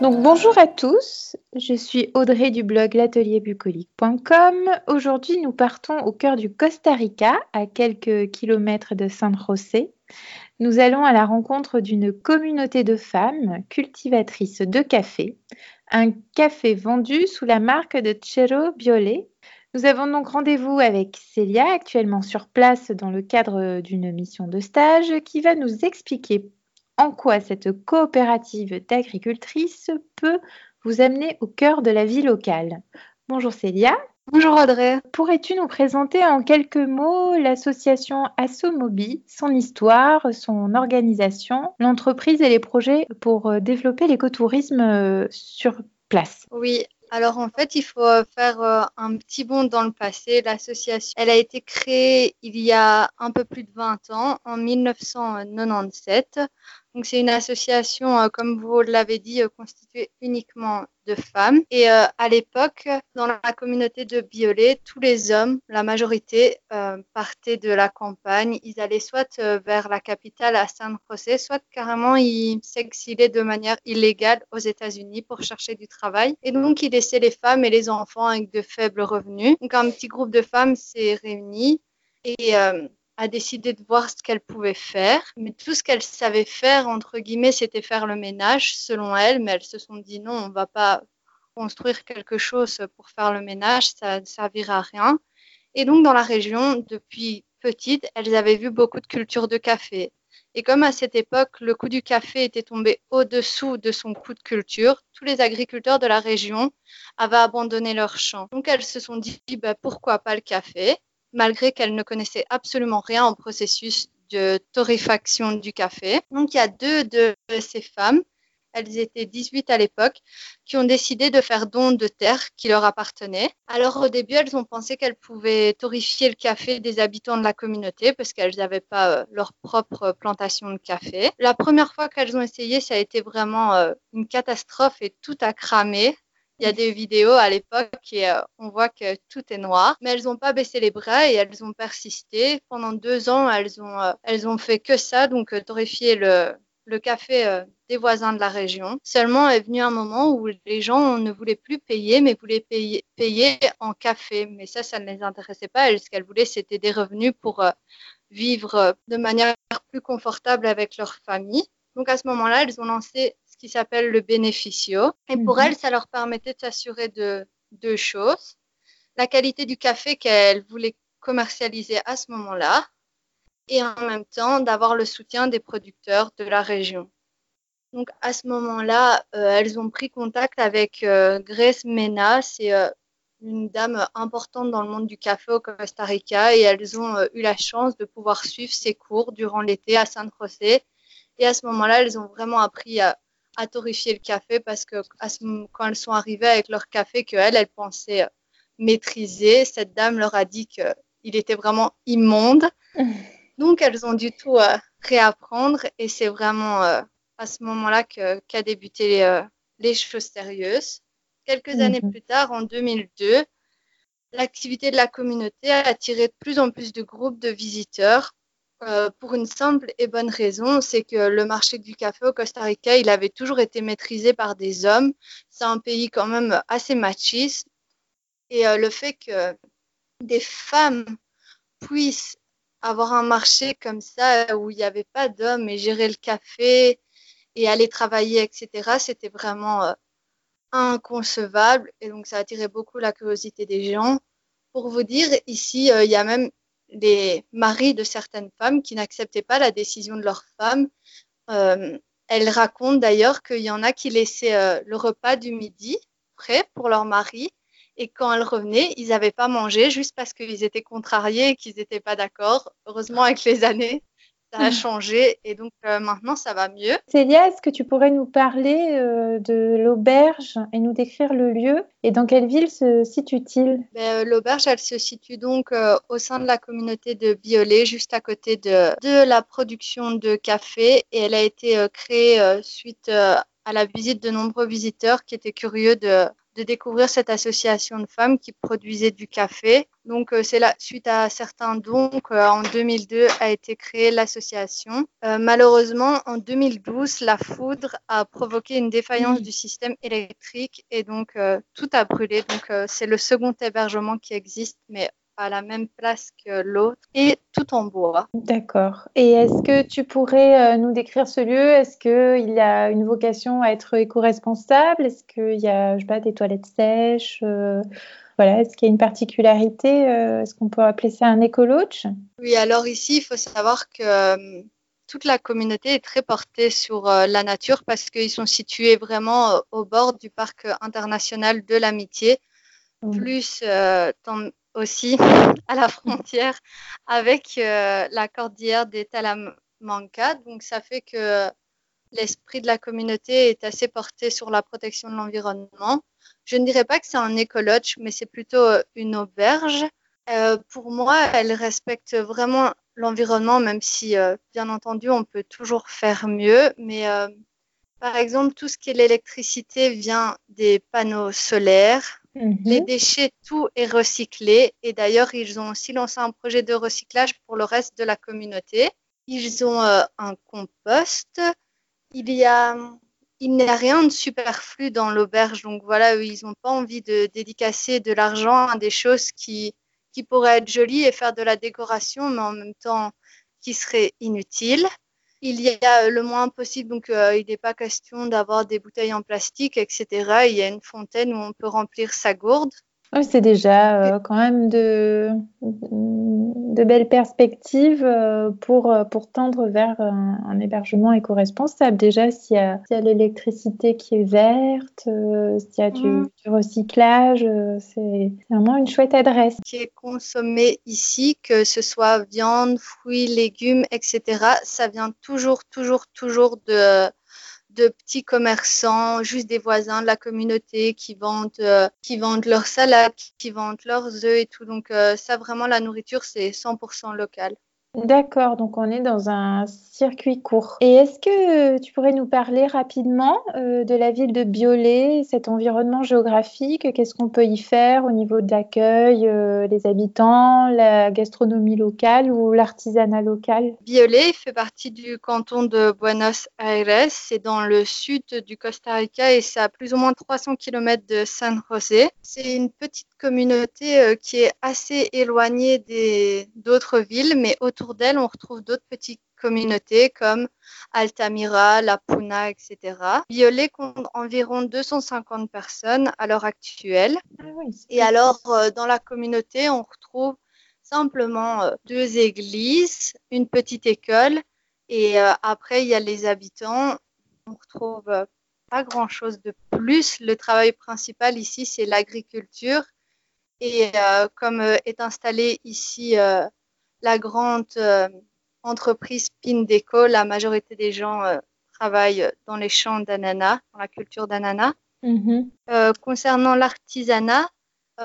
Donc bonjour à tous, je suis Audrey du blog l'atelierbucolique.com. Aujourd'hui nous partons au cœur du Costa Rica, à quelques kilomètres de San José. Nous allons à la rencontre d'une communauté de femmes cultivatrices de café, un café vendu sous la marque de Chero Biolé. Nous avons donc rendez-vous avec Célia, actuellement sur place dans le cadre d'une mission de stage, qui va nous expliquer en quoi cette coopérative d'agricultrices peut vous amener au cœur de la vie locale. Bonjour Célia. Bonjour Audrey. Pourrais-tu nous présenter en quelques mots l'association Assomobi, son histoire, son organisation, l'entreprise et les projets pour euh, développer l'écotourisme euh, sur place? Oui, alors en fait, il faut euh, faire un petit bond dans le passé. L'association, elle a été créée il y a un peu plus de 20 ans, en 1997, donc c'est une association, euh, comme vous l'avez dit, euh, constituée uniquement de femmes. Et euh, à l'époque, dans la communauté de Biolay, tous les hommes, la majorité, partaient de la campagne. Ils allaient soit vers la capitale à San José, soit carrément ils s'exilaient de manière illégale aux États-Unis pour chercher du travail. Et donc ils laissaient les femmes et les enfants avec de faibles revenus. Donc un petit groupe de femmes s'est réuni et a décidé de voir ce qu'elle pouvait faire. Mais tout ce qu'elle savait faire, entre guillemets, c'était faire le ménage, selon elle. Mais elles se sont dit non, on ne va pas construire quelque chose pour faire le ménage, ça ne servira à rien. Et donc, dans la région, depuis petite, elles avaient vu beaucoup de cultures de café. Et comme à cette époque, le coût du café était tombé au-dessous de son coût de culture, tous les agriculteurs de la région avaient abandonné leurs champs. Donc elles se sont dit, bah, pourquoi pas le café? Malgré qu'elle ne connaissait absolument rien au processus de torréfaction du café. Donc il y a deux de ces femmes, elles étaient 18 à l'époque, qui ont décidé de faire don de terre qui leur appartenait. Alors au début, elles ont pensé qu'elles pouvaient torréfier le café des habitants de la communauté parce qu'elles n'avaient pas euh, leur propre plantation de café. La première fois qu'elles ont essayé, ça a été vraiment euh, une catastrophe et tout a cramé. Il y a des vidéos à l'époque et euh, on voit que tout est noir, mais elles n'ont pas baissé les bras et elles ont persisté. Pendant deux ans, elles ont, euh, elles fait que ça, donc euh, torréfier le, café des voisins de la région. Seulement est venu un moment où les gens ne voulaient plus payer, mais voulaient payer, payer en café. Mais ça, ça ne les intéressait pas. ce qu'elles voulaient, c'était des revenus pour vivre de manière plus confortable avec leur famille. Donc à ce moment-là, elles ont lancé qui s'appelle le bénéficio. Et pour mhm. elles, ça leur permettait de s'assurer de deux choses. La qualité du café qu'elles voulaient commercialiser à ce moment-là et en même temps d'avoir le soutien des producteurs de la région. Donc à ce moment-là, euh, elles ont pris contact avec euh, Grace Mena, c'est euh, une dame importante dans le monde du café au Costa Rica et elles ont eu la chance de pouvoir suivre ses cours durant l'été à San José. Et à ce moment-là, elles ont vraiment appris à, à torréfier le café parce que quand elles sont arrivées avec leur café qu'elles, elles pensaient euh, maîtriser, cette dame leur a dit qu'il était vraiment immonde. Donc, elles ont du tout euh, réapprendre et c'est vraiment euh, à ce moment-là qu'a débuté les, choses sérieuses. Quelques mhm. années plus tard, en 2002, l'activité de la communauté a attiré de plus en plus de groupes de visiteurs euh, pour une simple et bonne raison, c'est que le marché du café au Costa Rica, il avait toujours été maîtrisé par des hommes. C'est un pays quand même assez machiste. Et euh, le fait que des femmes puissent avoir un marché comme ça où il n'y avait pas d'hommes et gérer le café et aller travailler, etc., c'était vraiment euh, inconcevable. Et donc, ça attirait beaucoup la curiosité des gens. Pour vous dire, ici, il y a même les maris de certaines femmes qui n'acceptaient pas la décision de leur femme. Euh, elles racontent d'ailleurs qu'il y en a qui laissaient euh, le repas du midi prêt pour leur mari et quand elles revenaient, ils n'avaient pas mangé juste parce qu'ils étaient contrariés et qu'ils n'étaient pas d'accord. Heureusement, avec les années, ça a changé et donc euh, maintenant ça va mieux. Célia, est-ce que tu pourrais nous parler euh, de l'auberge et nous décrire le lieu et dans quelle ville se situe-t-il? Ben, euh, L'auberge, elle se situe donc au sein de la communauté de Biolay, juste à côté de, de la production de café et elle a été créée suite à la visite de nombreux visiteurs qui étaient curieux de de découvrir cette association de femmes qui produisait du café. Donc, euh, c'est là, suite à certains dons qu'en 2002 a été créée l'association. Euh, malheureusement, en 2012, la foudre a provoqué une défaillance du système électrique et donc euh, tout a brûlé. Donc, c'est le second hébergement qui existe, mais à la même place que l'autre et tout en bois. D'accord. Et est-ce que tu pourrais nous décrire ce lieu? Est-ce qu'il a une vocation à être éco-responsable? Est-ce qu'il y a, je sais pas, des toilettes sèches voilà, est-ce qu'il y a une particularité euh, Est-ce qu'on peut appeler ça un écologe? Oui, alors ici, il faut savoir que euh, toute la communauté est très portée sur euh, la nature parce qu'ils sont situés vraiment au bord du parc international de l'amitié, mmh. plus aussi à la frontière avec la cordillère des Talamanca. Donc ça fait que l'esprit de la communauté est assez porté sur la protection de l'environnement. Je ne dirais pas que c'est un écologe, mais c'est plutôt euh, une auberge. Euh, pour moi, elle respecte vraiment l'environnement, même si, euh, bien entendu, on peut toujours faire mieux. Mais par exemple, tout ce qui est l'électricité vient des panneaux solaires. Mhm. Les déchets, tout est recyclé. Et d'ailleurs, ils ont aussi lancé un projet de recyclage pour le reste de la communauté. Ils ont un compost. Il y a n'y a rien de superflu dans l'auberge. Donc voilà, ils n'ont pas envie de dédicacer de l'argent à des choses qui, qui pourraient être jolies et faire de la décoration, mais en même temps qui seraient inutiles. Il y a le moins possible, donc euh, il n'est pas question d'avoir des bouteilles en plastique, etc. Il y a une fontaine où on peut remplir sa gourde. Oui, c'est déjà euh, quand même de, de belles perspectives euh, pour, euh, pour tendre vers un, hébergement éco-responsable. Déjà, s'il y a, a l'électricité qui est verte, s'il y a du, mmh. du recyclage, c'est vraiment une chouette adresse. Qui est consommé ici, que ce soit viande, fruits, légumes, etc., ça vient toujours, toujours, toujours de de petits commerçants, juste des voisins de la communauté qui vendent, euh, qui vendent leurs salades, qui vendent leurs œufs et tout. Donc euh, ça, vraiment, la nourriture, c'est 100% local. D'accord, donc on est dans un circuit court. Et est-ce que tu pourrais nous parler rapidement euh, de la ville de Biolay, cet environnement géographique? Qu'est-ce qu'on peut y faire au niveau de l'accueil, euh, les habitants, la gastronomie locale ou l'artisanat local? Biolay fait partie du canton de Buenos Aires. C'est dans le sud du Costa Rica et c'est à plus ou moins 300 km de San José. C'est une petite communauté euh, qui est assez éloignée d'autres villes, mais autour autour d'elle, on retrouve d'autres petites communautés comme Altamira, La Puna, etc. Violet compte environ 250 personnes à l'heure actuelle. Ah Et alors, euh, dans la communauté, on retrouve simplement euh, deux églises, une petite école, et euh, après, il y a les habitants. On retrouve pas grand-chose de plus. Le travail principal ici, c'est l'agriculture. Et comme est installé ici la grande euh, entreprise Pindeco, la majorité des gens euh, travaillent dans les champs d'ananas, dans la culture d'ananas. Mm-hmm. Euh, concernant l'artisanat,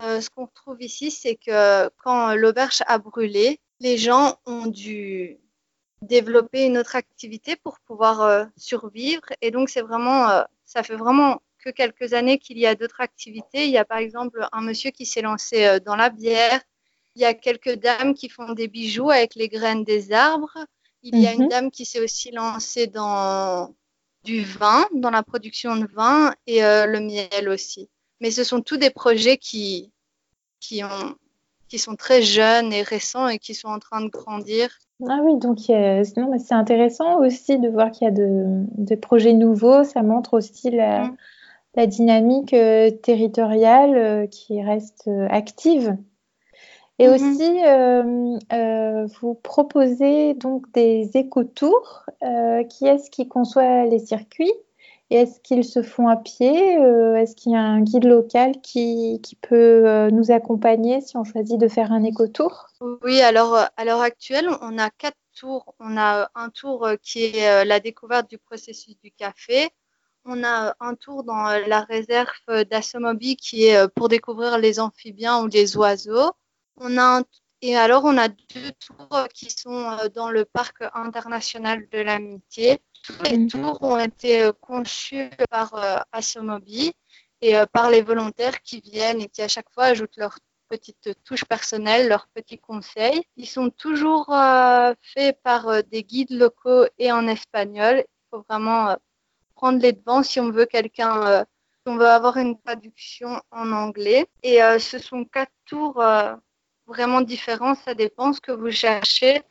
ce qu'on trouve ici, c'est que quand l'auberge a brûlé, les gens ont dû développer une autre activité pour pouvoir survivre. Et donc, c'est vraiment, ça fait vraiment que quelques années qu'il y a d'autres activités. Il y a par exemple un monsieur qui s'est lancé dans la bière, il y a quelques dames qui font des bijoux avec les graines des arbres. Il y a une mhm. dame qui s'est aussi lancée dans du vin, dans la production de vin et euh, le miel aussi. Mais ce sont tous des projets qui, qui, ont, qui sont très jeunes et récents et qui sont en train de grandir. Ah oui, donc c'est intéressant aussi de voir qu'il y a de, des projets nouveaux. Ça montre aussi la, la dynamique euh, territoriale euh, qui reste active. Et mhm. aussi, euh, euh, vous proposez donc des écotours. Euh, qui est-ce qui conçoit les circuits est-ce qu'ils se font à pied Est-ce qu'il y a un guide local qui, qui peut nous accompagner si on choisit de faire un écotour? Oui, alors à l'heure actuelle, on a quatre tours. On a un tour qui est la découverte du processus du café. On a un tour dans la réserve d'Assomobi qui est pour découvrir les amphibiens ou les oiseaux. On a et alors, on a deux tours qui sont euh, dans le parc international de l'amitié. Tous les mhm. tours ont été euh, conçus par euh, Asomobi et par les volontaires qui viennent et qui à chaque fois ajoutent leur petite touche personnelle, leurs petits conseils. Ils sont toujours faits par des guides locaux et en espagnol. Il faut vraiment prendre les devants si on veut quelqu'un on veut avoir une traduction en anglais. Et euh, ce sont quatre tours euh, vraiment différents. Ça dépend ce que vous cherchez.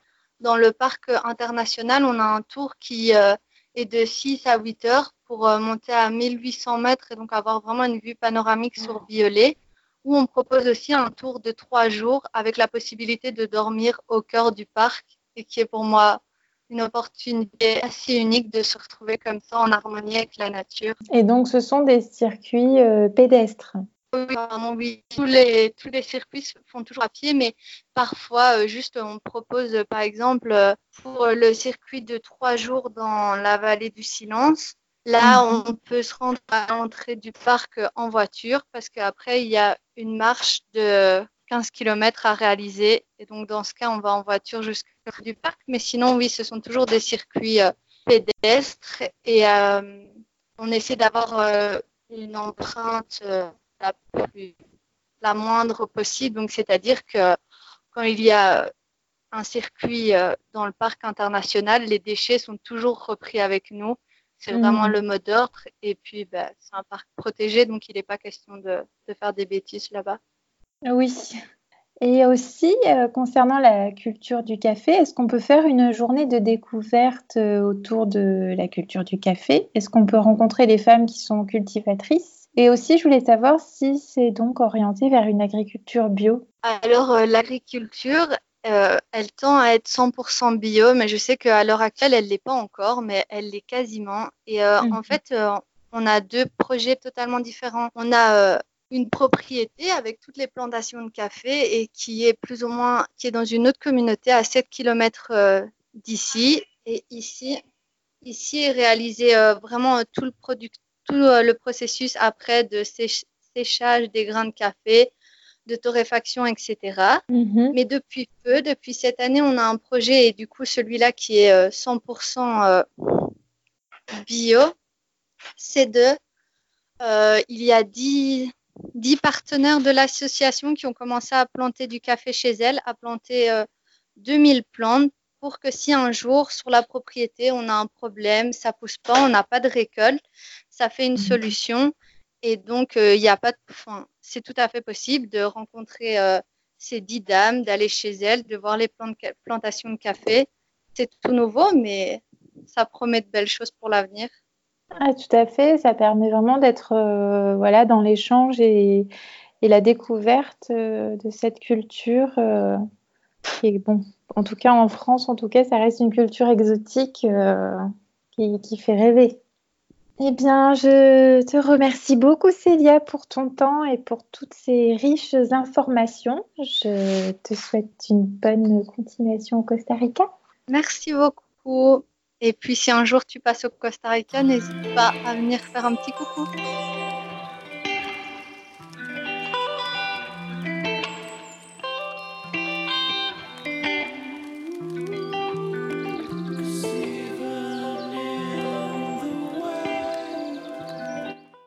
Dans le parc international, on a un tour qui euh, est de 6 à 8 heures pour monter à 1800 mètres et donc avoir vraiment une vue panoramique sur Violet. Où on propose aussi un tour de trois jours avec la possibilité de dormir au cœur du parc et qui est pour moi une opportunité assez unique de se retrouver comme ça en harmonie avec la nature. Et donc, ce sont des circuits euh, pédestres oui, tous les, tous les circuits se font toujours à pied, mais parfois, euh, juste, on propose, par exemple, euh, pour le circuit de trois jours dans la vallée du silence, là, mhm. on peut se rendre à l'entrée du parc en voiture, parce qu'après, il y a une marche de 15 km à réaliser. Et donc, dans ce cas, on va en voiture jusqu'au du parc. Mais sinon, oui, ce sont toujours des circuits euh, pédestres et euh, on essaie d'avoir euh, une empreinte la, la moindre possible. Donc, c'est-à-dire que quand il y a un circuit dans le parc international, les déchets sont toujours repris avec nous. C'est vraiment mmh. le mot d'ordre. Et puis, ben, c'est un parc protégé, donc il n'est pas question de, de faire des bêtises là-bas. Oui. Et aussi, euh, concernant la culture du café, est-ce qu'on peut faire une journée de découverte euh, autour de la culture du café? Est-ce qu'on peut rencontrer des femmes qui sont cultivatrices? Et aussi, je voulais savoir si c'est donc orienté vers une agriculture bio. Alors, euh, l'agriculture, elle tend à être 100% bio, mais je sais qu'à l'heure actuelle, elle ne l'est pas encore, mais elle l'est quasiment. Et en mhm. fait, on a deux projets totalement différents. On a une propriété avec toutes les plantations de café et qui est plus ou moins qui est dans une autre communauté à 7 km euh, d'ici. Et ici, ici est réalisé euh, vraiment tout le produit, tout euh, le processus après de séchage des grains de café, de torréfaction, etc. Mm-hmm. Mais depuis peu, depuis cette année, on a un projet et du coup celui-là qui est 100% bio, c'est de il y a 10, dix partenaires de l'association qui ont commencé à planter du café chez elles, à planter 2000 euh, plantes pour que si un jour sur la propriété on a un problème, ça pousse pas, on n'a pas de récolte, ça fait une mhm. solution et donc euh, il n'y a pas de, enfin, c'est tout à fait possible de rencontrer euh, ces dix dames, d'aller chez elles, de voir les plantations de café. C'est tout nouveau, mais ça promet de belles choses pour l'avenir. Ah, tout à fait, ça permet vraiment d'être euh, voilà, dans l'échange et, la découverte de cette culture qui bon, en tout cas en France, en tout cas, ça reste une culture exotique qui, qui, fait rêver. Eh bien, je te remercie beaucoup, Célia, pour ton temps et pour toutes ces riches informations. Je te souhaite une bonne continuation au Costa Rica. Merci beaucoup. Et puis si un jour tu passes au Costa Rica, n'hésite pas à venir faire un petit coucou.